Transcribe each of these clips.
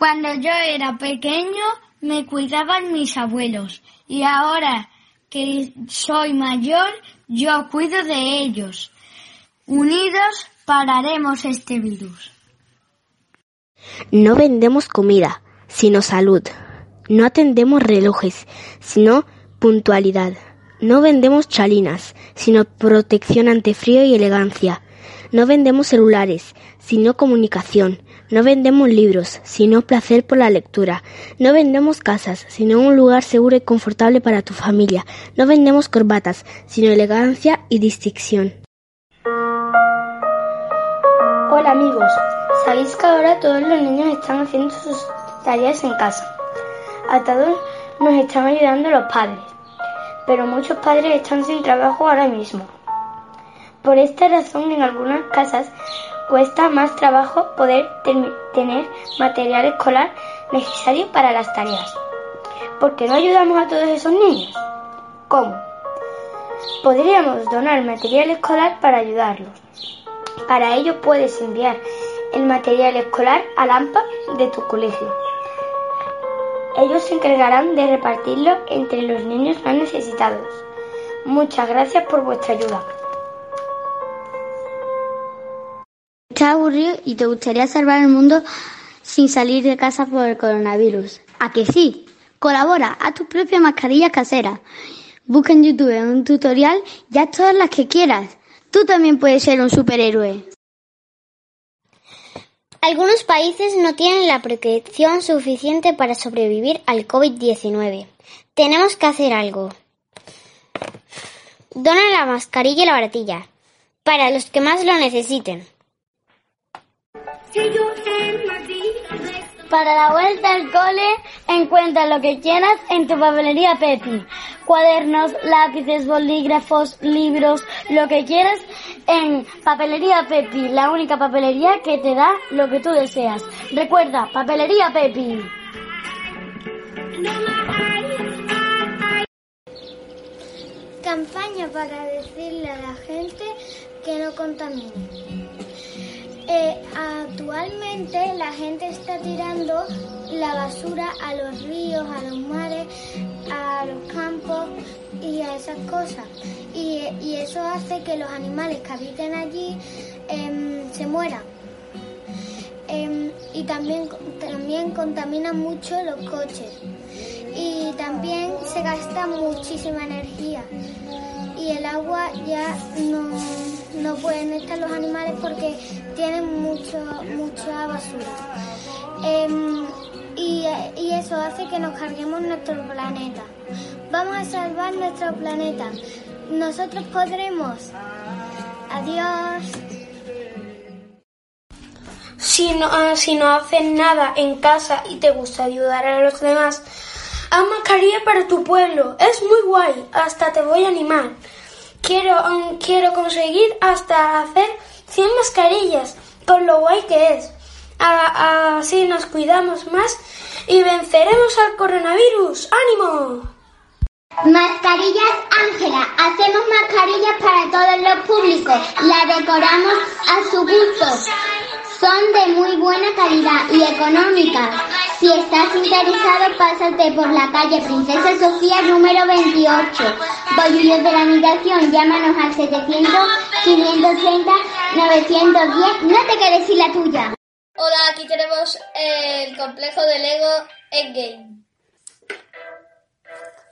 Cuando yo era pequeño me cuidaban mis abuelos y ahora que soy mayor yo cuido de ellos. Unidos pararemos este virus. No vendemos comida, sino salud. No atendemos relojes, sino puntualidad. No vendemos chalinas, sino protección ante frío y elegancia. No vendemos celulares, sino comunicación. No vendemos libros, sino placer por la lectura. No vendemos casas, sino un lugar seguro y confortable para tu familia. No vendemos corbatas, sino elegancia y distinción. Hola amigos, sabéis que ahora todos los niños están haciendo sus tareas en casa. A todos nos están ayudando los padres, pero muchos padres están sin trabajo ahora mismo. Por esta razón en algunas casas cuesta más trabajo poder tener material escolar necesario para las tareas. ¿Por qué no ayudamos a todos esos niños? ¿Cómo? Podríamos donar material escolar para ayudarlos. Para ello puedes enviar el material escolar al AMPA de tu colegio. Ellos se encargarán de repartirlo entre los niños más necesitados. Muchas gracias por vuestra ayuda. Estás aburrido y te gustaría salvar el mundo sin salir de casa por el coronavirus. ¿A que sí? Colabora a tus propias mascarillas caseras. Busca en YouTube un tutorial y haz todas las que quieras. Tú también puedes ser un superhéroe. Algunos países no tienen la protección suficiente para sobrevivir al COVID-19. Tenemos que hacer algo. Dona la mascarilla y la baratilla para los que más lo necesiten. Para la vuelta al cole, encuentra lo que quieras en tu papelería Pepi. Cuadernos, lápices, bolígrafos, libros, lo que quieras en Papelería Pepi, la única papelería que te da lo que tú deseas. Recuerda, Papelería Pepi. Campaña para decirle a la gente que no contamine. Eh, actualmente la gente está tirando la basura a los ríos, a los mares, a los campos y a esas cosas. Y, eso hace que los animales que habiten allí em, se mueran. Em, y también, también contaminan mucho los coches. Y también se gasta muchísima energía. Y el agua ya no no pueden estar los animales porque tienen mucho, mucha basura. Em, y, eso hace que nos carguemos nuestro planeta. Vamos a salvar nuestro planeta. Nosotros podremos. Adiós. Si no, si no haces nada en casa y te gusta ayudar a los demás, haz mascarilla para tu pueblo. Es muy guay. Hasta te voy a animar. Quiero, quiero conseguir hasta hacer 100 mascarillas, con lo guay que es. así nos cuidamos más y venceremos al coronavirus. ¡Ánimo! Mascarillas Ángela. Hacemos mascarillas para todos los públicos. La decoramos a su gusto. Son de muy buena calidad y económicas. Si estás interesado, pásate por la calle Princesa Sofía número 28. Bollullos de la Migración, llámanos al 700 530 910. No te quedes sin la tuya. Hola, aquí tenemos el complejo de Lego Endgame.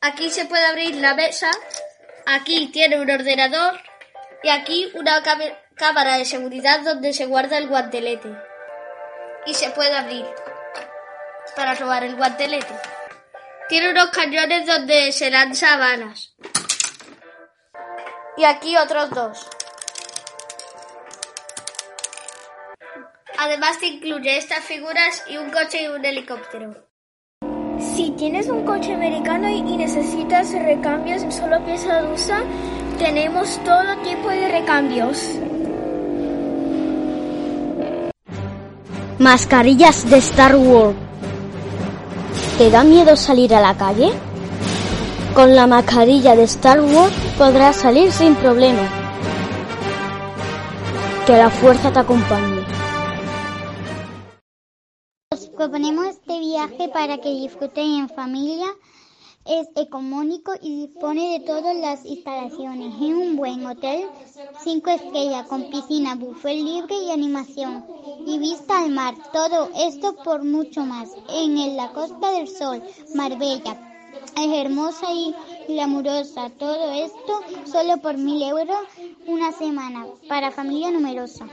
Aquí se puede abrir la mesa, aquí tiene un ordenador y aquí una cámara de seguridad donde se guarda el guantelete. Y se puede abrir para robar el guantelete. Tiene unos cañones donde se lanza balas. Y aquí otros dos. Además te incluye estas figuras y un coche y un helicóptero. Si tienes un coche americano y necesitas recambios en solo pieza rusa, tenemos todo tipo de recambios. Mascarillas de Star Wars. ¿Te da miedo salir a la calle? Con la mascarilla de Star Wars podrás salir sin problema. Que la fuerza te acompañe. Os proponemos este viaje para que disfruten en familia. Es económico y dispone de todas las instalaciones. Es un buen hotel, cinco estrellas, con piscina, buffet libre y animación. Y vista al mar. Todo esto por mucho más. En la Costa del Sol, Marbella. Es hermosa y glamurosa. Todo esto solo por mil euros una semana para familia numerosa.